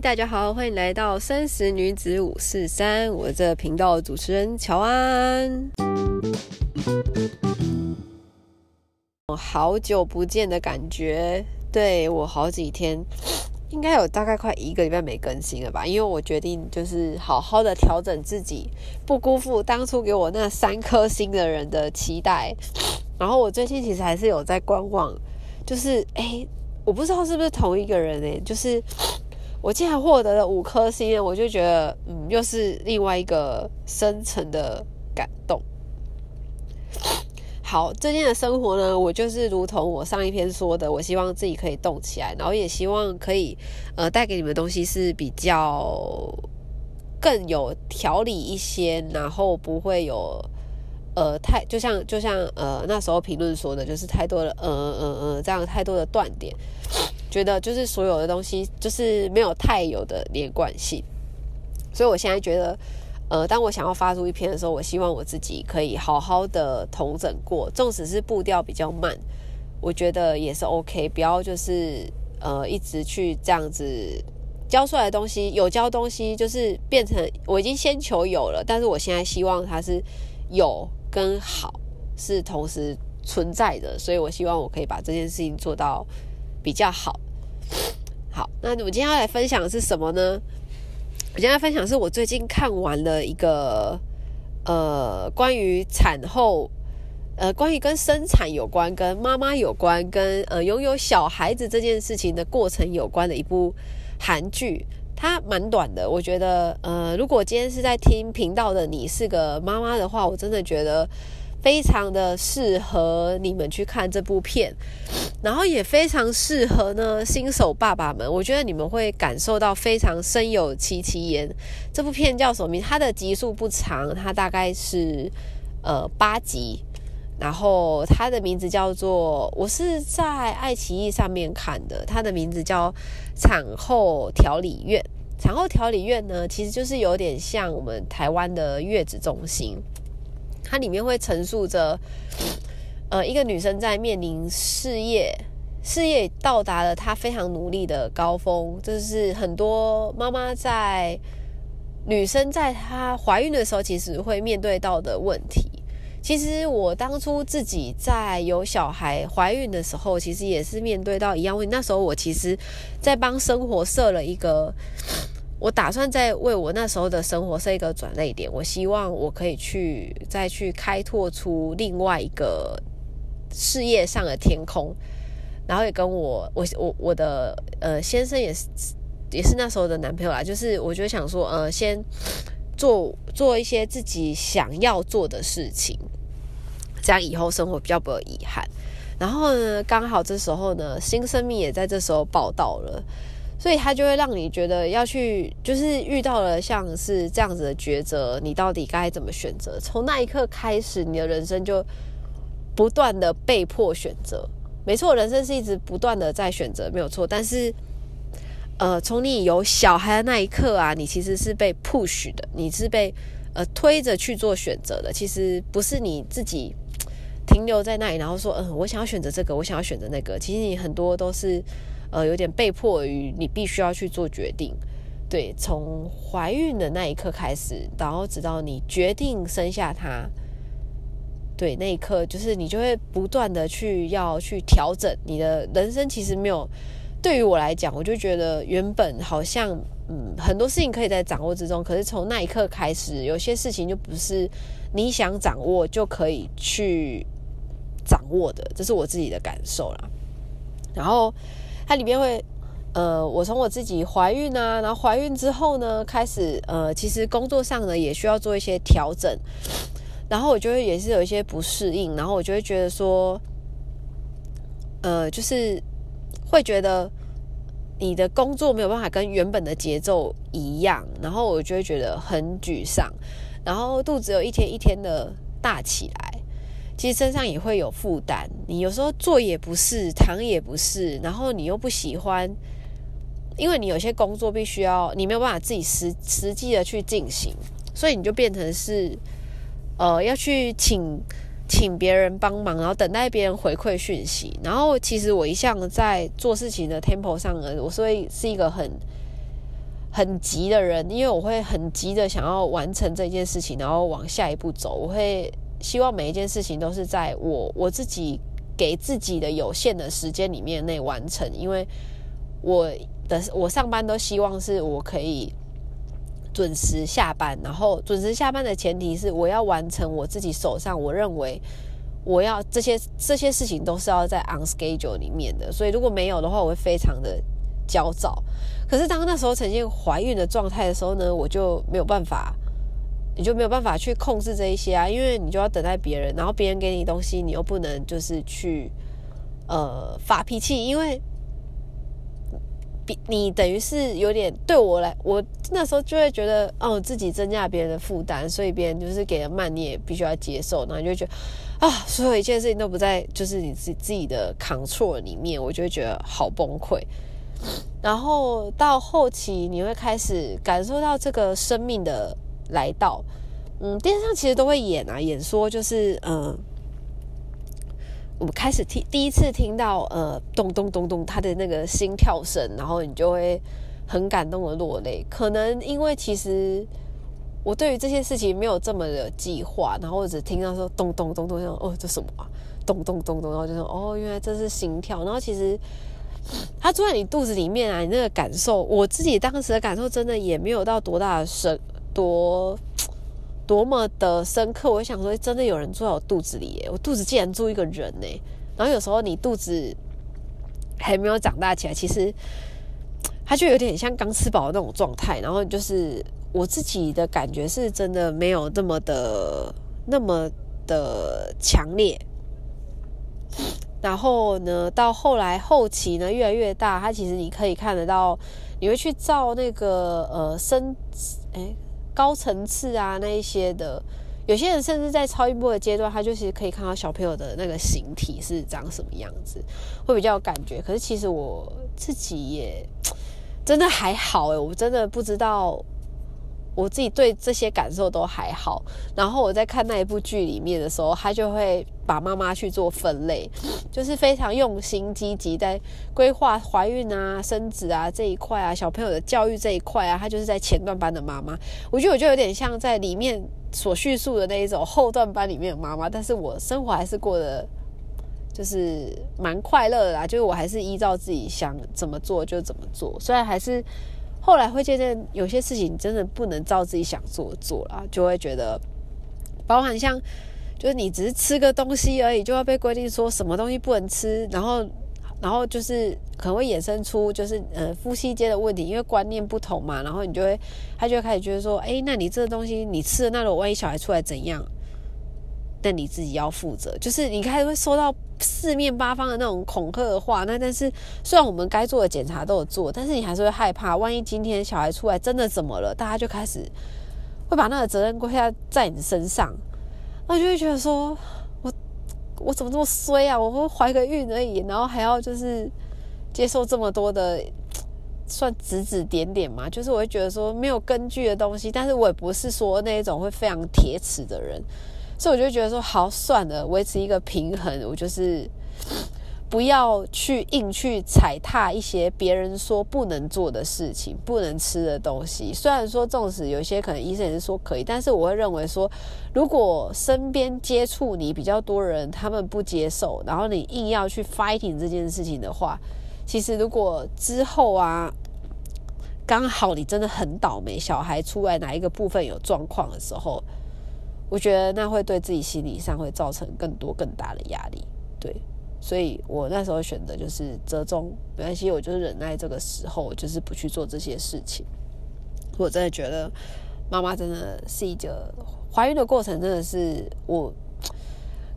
大家好，欢迎来到三十女子五四三，我这频道主持人乔安。好久不见的感觉，对我好几天，应该有大概快一个礼拜没更新了吧？因为我决定就是好好的调整自己，不辜负当初给我那三颗星的人的期待。然后我最近其实还是有在观望，就是哎。我不知道是不是同一个人诶，就是我竟然获得了五颗星，我就觉得嗯，又是另外一个深层的感动。好，最近的生活呢，我就是如同我上一篇说的，我希望自己可以动起来，然后也希望可以呃带给你们东西是比较更有条理一些，然后不会有。呃，太就像就像呃那时候评论说的，就是太多的呃呃呃这样太多的断点，觉得就是所有的东西就是没有太有的连贯性，所以我现在觉得，呃，当我想要发出一篇的时候，我希望我自己可以好好的统整过，纵使是步调比较慢，我觉得也是 OK，不要就是呃一直去这样子教出来的东西，有教东西就是变成我已经先求有了，但是我现在希望它是有。跟好是同时存在的，所以我希望我可以把这件事情做到比较好。好，那我今天要来分享的是什么呢？我今天要分享是我最近看完了一个呃关于产后呃关于跟生产有关、跟妈妈有关、跟呃拥有小孩子这件事情的过程有关的一部韩剧。它蛮短的，我觉得，呃，如果今天是在听频道的你是个妈妈的话，我真的觉得非常的适合你们去看这部片，然后也非常适合呢新手爸爸们，我觉得你们会感受到非常深有戚戚焉。这部片叫什么名？它的集数不长，它大概是呃八集，然后它的名字叫做，我是在爱奇艺上面看的，它的名字叫产后调理院。产后调理院呢，其实就是有点像我们台湾的月子中心，它里面会陈述着，呃，一个女生在面临事业，事业到达了她非常努力的高峰，这是很多妈妈在女生在她怀孕的时候，其实会面对到的问题。其实我当初自己在有小孩怀孕的时候，其实也是面对到一样问题。那时候我其实，在帮生活设了一个，我打算在为我那时候的生活设一个转类点。我希望我可以去再去开拓出另外一个事业上的天空，然后也跟我我我我的呃先生也是也是那时候的男朋友啦。就是我就想说，呃，先做做一些自己想要做的事情。这样以后生活比较不有遗憾。然后呢，刚好这时候呢，新生命也在这时候报道了，所以他就会让你觉得要去，就是遇到了像是这样子的抉择，你到底该怎么选择？从那一刻开始，你的人生就不断的被迫选择。没错，人生是一直不断的在选择，没有错。但是，呃，从你有小孩的那一刻啊，你其实是被 push 的，你是被呃推着去做选择的，其实不是你自己。停留在那里，然后说：“嗯，我想要选择这个，我想要选择那个。”其实你很多都是，呃，有点被迫于你必须要去做决定。对，从怀孕的那一刻开始，然后直到你决定生下他，对那一刻，就是你就会不断的去要去调整你的人生。其实没有，对于我来讲，我就觉得原本好像嗯很多事情可以在掌握之中，可是从那一刻开始，有些事情就不是你想掌握就可以去。掌握的，这是我自己的感受啦。然后它里面会，呃，我从我自己怀孕啊，然后怀孕之后呢，开始呃，其实工作上呢也需要做一些调整。然后我就会也是有一些不适应，然后我就会觉得说，呃，就是会觉得你的工作没有办法跟原本的节奏一样，然后我就会觉得很沮丧，然后肚子有一天一天的大起来。其实身上也会有负担，你有时候坐也不是，躺也不是，然后你又不喜欢，因为你有些工作必须要，你没有办法自己实实际的去进行，所以你就变成是，呃，要去请请别人帮忙，然后等待别人回馈讯息。然后其实我一向在做事情的 tempo 上呢，我是会是一个很很急的人，因为我会很急的想要完成这件事情，然后往下一步走。我会希望每一件事情都是在我我自己给自己的有限的时间里面内完成，因为我的我上班都希望是我可以准时下班，然后准时下班的前提是我要完成我自己手上我认为我要这些这些事情都是要在 on schedule 里面的，所以如果没有的话，我会非常的。焦躁，可是当那时候呈现怀孕的状态的时候呢，我就没有办法，你就没有办法去控制这一些啊，因为你就要等待别人，然后别人给你东西，你又不能就是去呃发脾气，因为比你等于是有点对我来，我那时候就会觉得哦自己增加别人的负担，所以别人就是给的慢，你也必须要接受，然后就觉得啊，所有一切事情都不在就是你自自己的 control 里面，我就会觉得好崩溃。然后到后期，你会开始感受到这个生命的来到。嗯，电视上其实都会演啊，演说就是，嗯，我们开始听第一次听到，呃，咚咚咚咚，他的那个心跳声，然后你就会很感动的落泪。可能因为其实我对于这些事情没有这么的计划，然后我只听到说咚咚咚咚，哦，这什么啊？咚咚咚咚，然后就说哦，原来这是心跳。然后其实。他住在你肚子里面啊，你那个感受，我自己当时的感受真的也没有到多大的深，多 多么的深刻。我想说，真的有人住在我肚子里，耶，我肚子竟然住一个人呢。然后有时候你肚子还没有长大起来，其实它就有点像刚吃饱的那种状态。然后就是我自己的感觉是真的没有那么的那么的强烈。然后呢，到后来后期呢，越来越大，它其实你可以看得到，你会去照那个呃深哎高层次啊那一些的，有些人甚至在超音波的阶段，他就是可以看到小朋友的那个形体是长什么样子，会比较有感觉。可是其实我自己也 真的还好哎，我真的不知道。我自己对这些感受都还好，然后我在看那一部剧里面的时候，他就会把妈妈去做分类，就是非常用心、积极在规划怀孕啊、生子啊这一块啊，小朋友的教育这一块啊，他就是在前段班的妈妈。我觉得我就有点像在里面所叙述的那一种后段班里面的妈妈，但是我生活还是过得就是蛮快乐的啦，就是我还是依照自己想怎么做就怎么做，虽然还是。后来会渐渐有些事情真的不能照自己想做做了，就会觉得，包含像就是你只是吃个东西而已，就要被规定说什么东西不能吃，然后然后就是可能会衍生出就是呃夫妻间的问题，因为观念不同嘛，然后你就会他就会开始觉得说，哎，那你这个东西你吃了，那我万一小孩出来怎样？那你自己要负责，就是你开始会收到四面八方的那种恐吓的话。那但是虽然我们该做的检查都有做，但是你还是会害怕，万一今天小孩出来真的怎么了，大家就开始会把那个责任归下在你身上。那就会觉得说，我我怎么这么衰啊？我会怀个孕而已，然后还要就是接受这么多的算指指点点嘛？就是我会觉得说没有根据的东西，但是我也不是说那一种会非常铁齿的人。所以我就觉得说，好算了，维持一个平衡。我就是 不要去硬去踩踏一些别人说不能做的事情、不能吃的东西。虽然说，纵使有些可能医生也是说可以，但是我会认为说，如果身边接触你比较多人，他们不接受，然后你硬要去 fighting 这件事情的话，其实如果之后啊，刚好你真的很倒霉，小孩出来哪一个部分有状况的时候。我觉得那会对自己心理上会造成更多更大的压力，对，所以我那时候选择就是折中，没关系，我就是忍耐这个时候，就是不去做这些事情。我真的觉得妈妈真的是一个怀孕的过程，真的是我。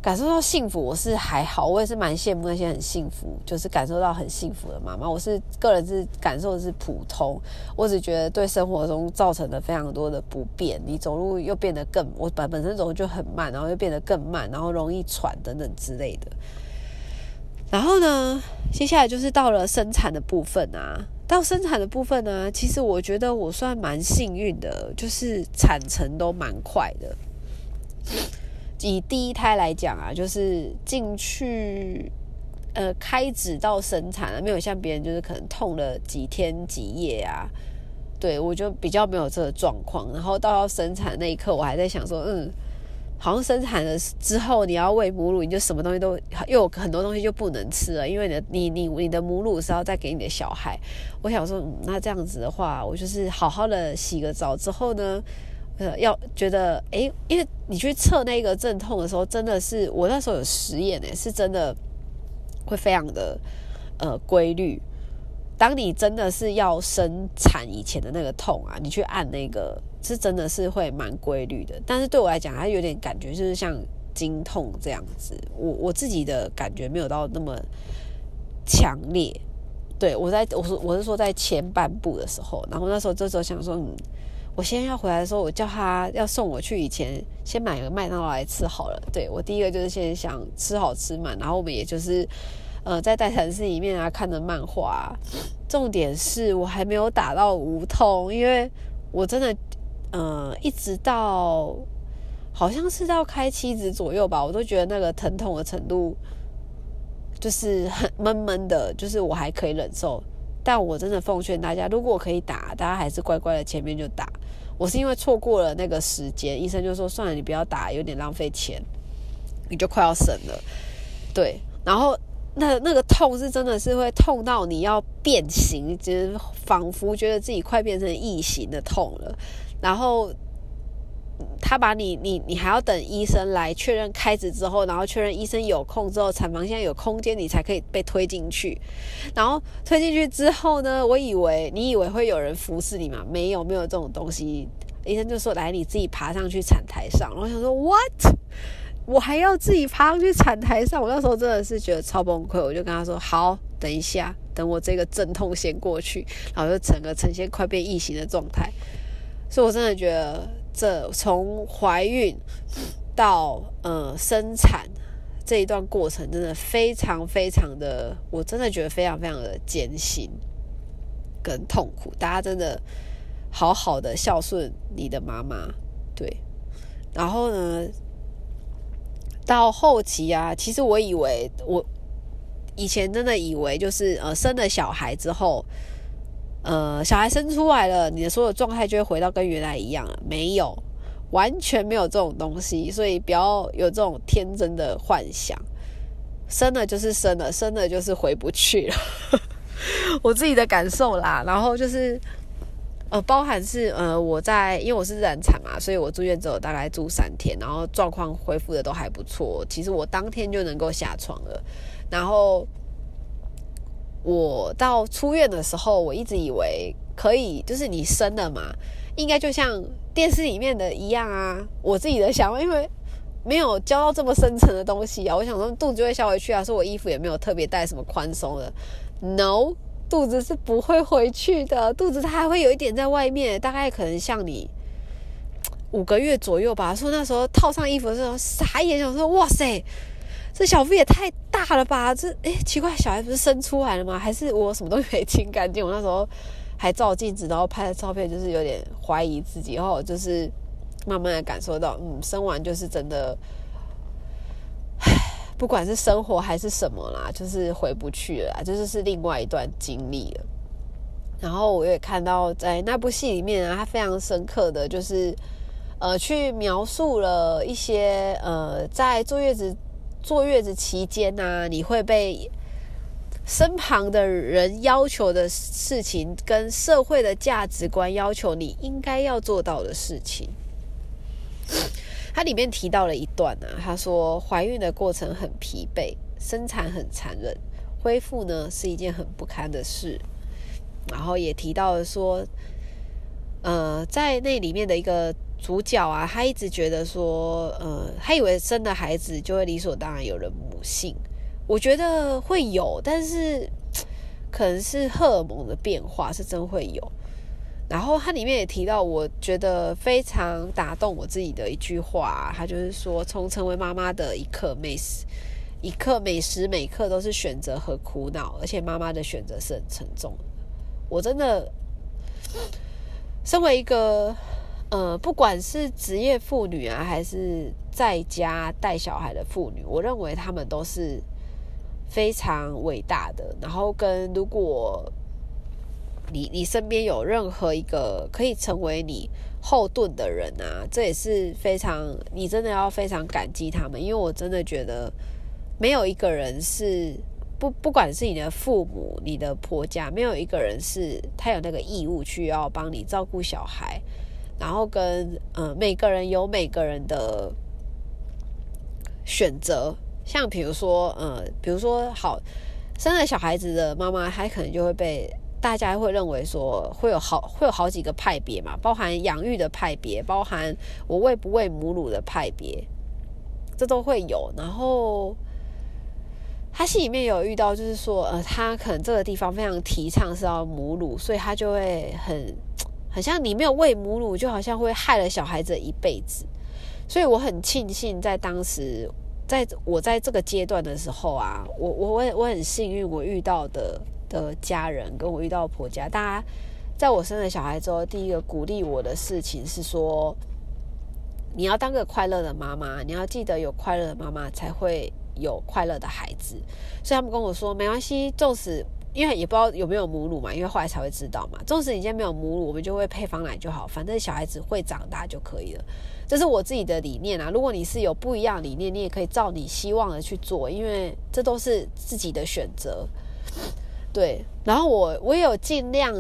感受到幸福，我是还好，我也是蛮羡慕那些很幸福，就是感受到很幸福的妈妈。我是个人是感受的是普通，我只觉得对生活中造成了非常多的不便。你走路又变得更，我本本身走路就很慢，然后又变得更慢，然后容易喘等等之类的。然后呢，接下来就是到了生产的部分啊。到生产的部分呢，其实我觉得我算蛮幸运的，就是产程都蛮快的。以第一胎来讲啊，就是进去，呃，开指到生产啊，没有像别人就是可能痛了几天几夜啊，对我就比较没有这个状况。然后到要生产那一刻，我还在想说，嗯，好像生产了之后你要喂母乳，你就什么东西都又有很多东西就不能吃了，因为你的你你你的母乳是要再给你的小孩。我想说，那这样子的话，我就是好好的洗个澡之后呢。呃，要觉得哎，因为你去测那个阵痛的时候，真的是我那时候有实验诶，是真的会非常的呃规律。当你真的是要生产以前的那个痛啊，你去按那个，是真的是会蛮规律的。但是对我来讲，它有点感觉就是像经痛这样子。我我自己的感觉没有到那么强烈。对我在我说我是说在前半部的时候，然后那时候这时候想说嗯。我先要回来的时候，我叫他要送我去以前先买个麦当劳来吃好了。对我第一个就是先想吃好吃嘛，然后我们也就是呃在待产室里面啊看着漫画。重点是我还没有打到无痛，因为我真的呃一直到好像是到开七指左右吧，我都觉得那个疼痛的程度就是很闷闷的，就是我还可以忍受。但我真的奉劝大家，如果可以打，大家还是乖乖的前面就打。我是因为错过了那个时间，医生就说算了，你不要打，有点浪费钱，你就快要生了。对，然后那那个痛是真的是会痛到你要变形，就是仿佛觉得自己快变成异形的痛了，然后。他把你，你，你还要等医生来确认开始之后，然后确认医生有空之后，产房现在有空间，你才可以被推进去。然后推进去之后呢，我以为你以为会有人服侍你嘛？没有，没有这种东西。医生就说：“来，你自己爬上去产台上。”然后想说：“What？我还要自己爬上去产台上？”我那时候真的是觉得超崩溃。我就跟他说：“好，等一下，等我这个阵痛先过去。”然后就整个呈现快变异形的状态。所以我真的觉得。这从怀孕到呃生产这一段过程，真的非常非常的，我真的觉得非常非常的艰辛跟痛苦。大家真的好好的孝顺你的妈妈，对。然后呢，到后期啊，其实我以为我以前真的以为就是呃生了小孩之后。呃，小孩生出来了，你的所有状态就会回到跟原来一样了。没有，完全没有这种东西，所以不要有这种天真的幻想。生了就是生了，生了就是回不去了。我自己的感受啦。然后就是，呃，包含是呃，我在因为我是自然产嘛，所以我住院之后大概住三天，然后状况恢复的都还不错。其实我当天就能够下床了，然后。我到出院的时候，我一直以为可以，就是你生了嘛，应该就像电视里面的一样啊。我自己的想法，因为没有教到这么深层的东西啊，我想说肚子就会消回去啊，说我衣服也没有特别带什么宽松的。No，肚子是不会回去的，肚子它还会有一点在外面，大概可能像你五个月左右吧。说那时候套上衣服的时候，傻眼，想说哇塞。这小腹也太大了吧！这哎，奇怪，小孩不是生出来了吗？还是我什么东西没清干净？我那时候还照镜子，然后拍的照片，就是有点怀疑自己。然后就是慢慢的感受到，嗯，生完就是真的，唉，不管是生活还是什么啦，就是回不去了，这就是另外一段经历了。然后我也看到在那部戏里面啊，他非常深刻的就是呃，去描述了一些呃，在坐月子。坐月子期间呢，你会被身旁的人要求的事情，跟社会的价值观要求你应该要做到的事情。它里面提到了一段呢，他说怀孕的过程很疲惫，生产很残忍，恢复呢是一件很不堪的事。然后也提到了说，呃，在那里面的一个。主角啊，他一直觉得说，呃，他以为生的孩子就会理所当然有了母性。我觉得会有，但是可能是荷尔蒙的变化，是真会有。然后他里面也提到，我觉得非常打动我自己的一句话，他就是说，从成为妈妈的一刻，每时一刻每时每刻都是选择和苦恼，而且妈妈的选择是很沉重的。我真的身为一个。呃，不管是职业妇女啊，还是在家带小孩的妇女，我认为她们都是非常伟大的。然后跟如果你你身边有任何一个可以成为你后盾的人啊，这也是非常你真的要非常感激他们，因为我真的觉得没有一个人是不不管是你的父母、你的婆家，没有一个人是他有那个义务去要帮你照顾小孩，然后跟呃每个人有每个人的选择，像比如说呃，比如说好生了小孩子的妈妈，她可能就会被。大家会认为说会有好会有好几个派别嘛，包含养育的派别，包含我喂不喂母乳的派别，这都会有。然后他心里面有遇到，就是说呃，他可能这个地方非常提倡是要母乳，所以他就会很很像你没有喂母乳，就好像会害了小孩子一辈子。所以我很庆幸在当时，在我在这个阶段的时候啊，我我我我很幸运，我遇到的。的家人跟我遇到婆家，大家在我生了小孩之后，第一个鼓励我的事情是说，你要当个快乐的妈妈，你要记得有快乐的妈妈才会有快乐的孩子。所以他们跟我说，没关系，纵使因为也不知道有没有母乳嘛，因为后来才会知道嘛。纵使你现在没有母乳，我们就会配方奶就好，反正小孩子会长大就可以了。这是我自己的理念啊。如果你是有不一样理念，你也可以照你希望的去做，因为这都是自己的选择。对，然后我我也有尽量，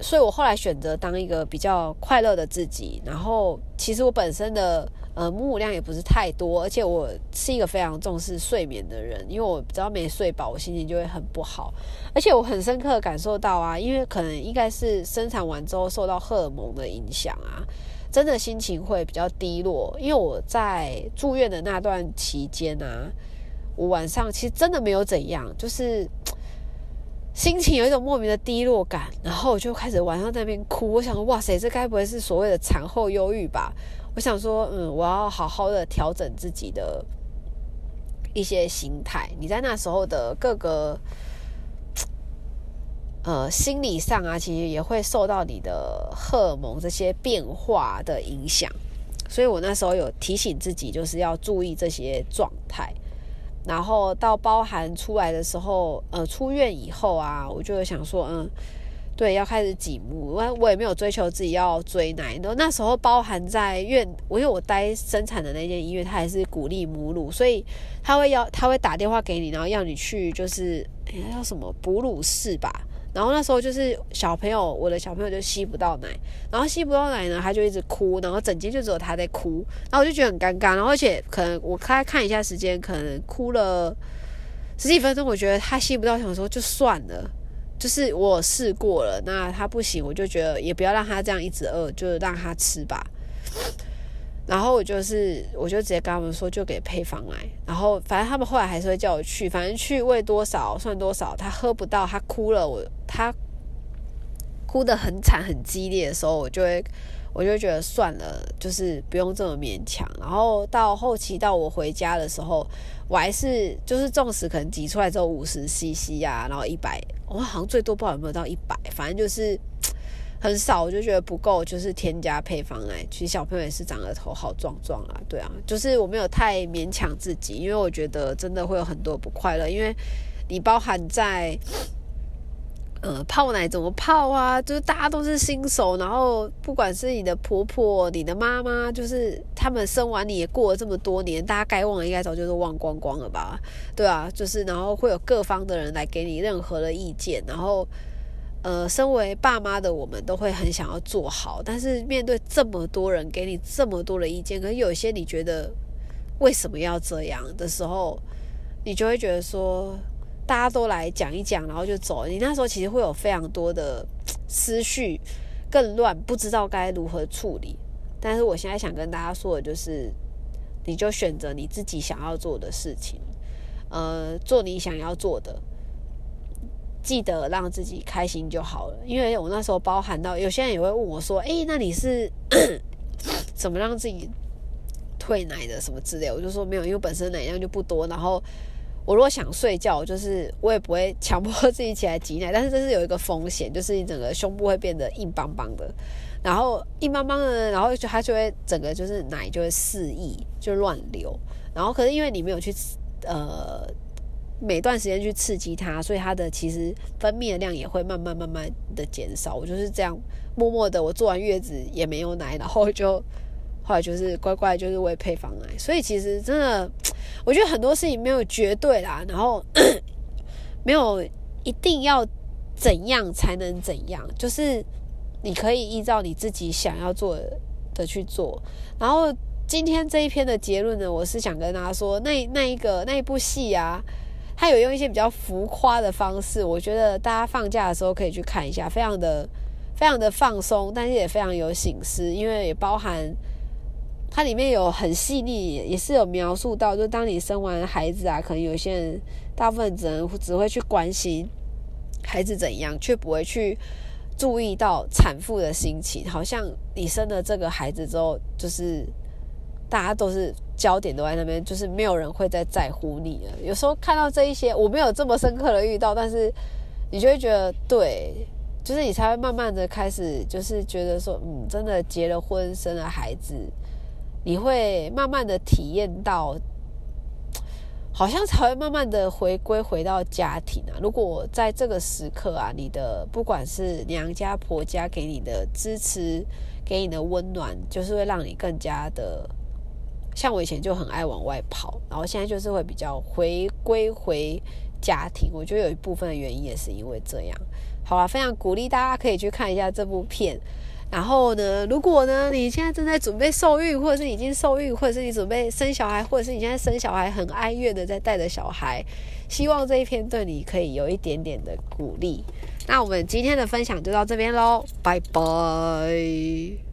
所以我后来选择当一个比较快乐的自己。然后其实我本身的呃母乳量也不是太多，而且我是一个非常重视睡眠的人，因为我只要没睡饱，我心情就会很不好。而且我很深刻感受到啊，因为可能应该是生产完之后受到荷尔蒙的影响啊，真的心情会比较低落。因为我在住院的那段期间啊，我晚上其实真的没有怎样，就是。心情有一种莫名的低落感，然后我就开始晚上在那边哭。我想说，哇塞，这该不会是所谓的产后忧郁吧？我想说，嗯，我要好好的调整自己的一些心态。你在那时候的各个呃心理上啊，其实也会受到你的荷尔蒙这些变化的影响。所以我那时候有提醒自己，就是要注意这些状态。然后到包含出来的时候，呃，出院以后啊，我就想说，嗯，对，要开始挤母，我我也没有追求自己要追奶。都那时候包含在院，我因为我待生产的那间医院，他还是鼓励母乳，所以他会要他会打电话给你，然后要你去，就是叫什么哺乳室吧。然后那时候就是小朋友，我的小朋友就吸不到奶，然后吸不到奶呢，他就一直哭，然后整间就只有他在哭，然后我就觉得很尴尬，然后而且可能我开看一下时间，可能哭了十几分钟，我觉得他吸不到，想说就算了，就是我试过了，那他不行，我就觉得也不要让他这样一直饿，就让他吃吧。然后我就是，我就直接跟他们说，就给配方来。然后反正他们后来还是会叫我去，反正去喂多少算多少。他喝不到，他哭了，我他哭得很惨很激烈的时候，我就会，我就觉得算了，就是不用这么勉强。然后到后期到我回家的时候，我还是就是纵使可能挤出来之后五十 CC 啊，然后一百，我好像最多不知道有没有到一百，反正就是。很少，我就觉得不够，就是添加配方奶。其实小朋友也是长得头好壮壮啊，对啊，就是我没有太勉强自己，因为我觉得真的会有很多不快乐，因为你包含在呃泡奶怎么泡啊，就是大家都是新手，然后不管是你的婆婆、你的妈妈，就是他们生完你也过了这么多年，大家该忘的应该早就是忘光光了吧，对啊，就是然后会有各方的人来给你任何的意见，然后。呃，身为爸妈的我们都会很想要做好，但是面对这么多人给你这么多的意见，可是有些你觉得为什么要这样的时候，你就会觉得说大家都来讲一讲，然后就走。你那时候其实会有非常多的思绪更乱，不知道该如何处理。但是我现在想跟大家说的就是，你就选择你自己想要做的事情，呃，做你想要做的。记得让自己开心就好了，因为我那时候包含到有些人也会问我说：“哎，那你是 怎么让自己退奶的？什么之类？”我就说没有，因为本身奶量就不多。然后我如果想睡觉，就是我也不会强迫自己起来挤奶，但是这是有一个风险，就是你整个胸部会变得硬邦邦的，然后硬邦邦的，然后就它就会整个就是奶就会肆意就乱流。然后可是因为你没有去呃。每段时间去刺激它，所以它的其实分泌的量也会慢慢慢慢的减少。我就是这样默默的，我做完月子也没有奶，然后就后来就是乖乖就是喂配方奶。所以其实真的，我觉得很多事情没有绝对啦，然后没有一定要怎样才能怎样，就是你可以依照你自己想要做的去做，然后。今天这一篇的结论呢，我是想跟大家说，那那一个那一部戏啊，它有用一些比较浮夸的方式，我觉得大家放假的时候可以去看一下，非常的非常的放松，但是也非常有醒思，因为也包含它里面有很细腻，也是有描述到，就当你生完孩子啊，可能有些人大部分只能只会去关心孩子怎样，却不会去注意到产妇的心情，好像你生了这个孩子之后，就是。大家都是焦点都在那边，就是没有人会再在乎你了。有时候看到这一些，我没有这么深刻的遇到，但是你就会觉得，对，就是你才会慢慢的开始，就是觉得说，嗯，真的结了婚，生了孩子，你会慢慢的体验到，好像才会慢慢的回归回到家庭啊。如果在这个时刻啊，你的不管是娘家婆家给你的支持，给你的温暖，就是会让你更加的。像我以前就很爱往外跑，然后现在就是会比较回归回家庭。我觉得有一部分的原因也是因为这样。好了，非常鼓励大家可以去看一下这部片。然后呢，如果呢你现在正在准备受孕，或者是已经受孕，或者是你准备生小孩，或者是你现在生小孩很哀怨的在带着小孩，希望这一篇对你可以有一点点的鼓励。那我们今天的分享就到这边喽，拜拜。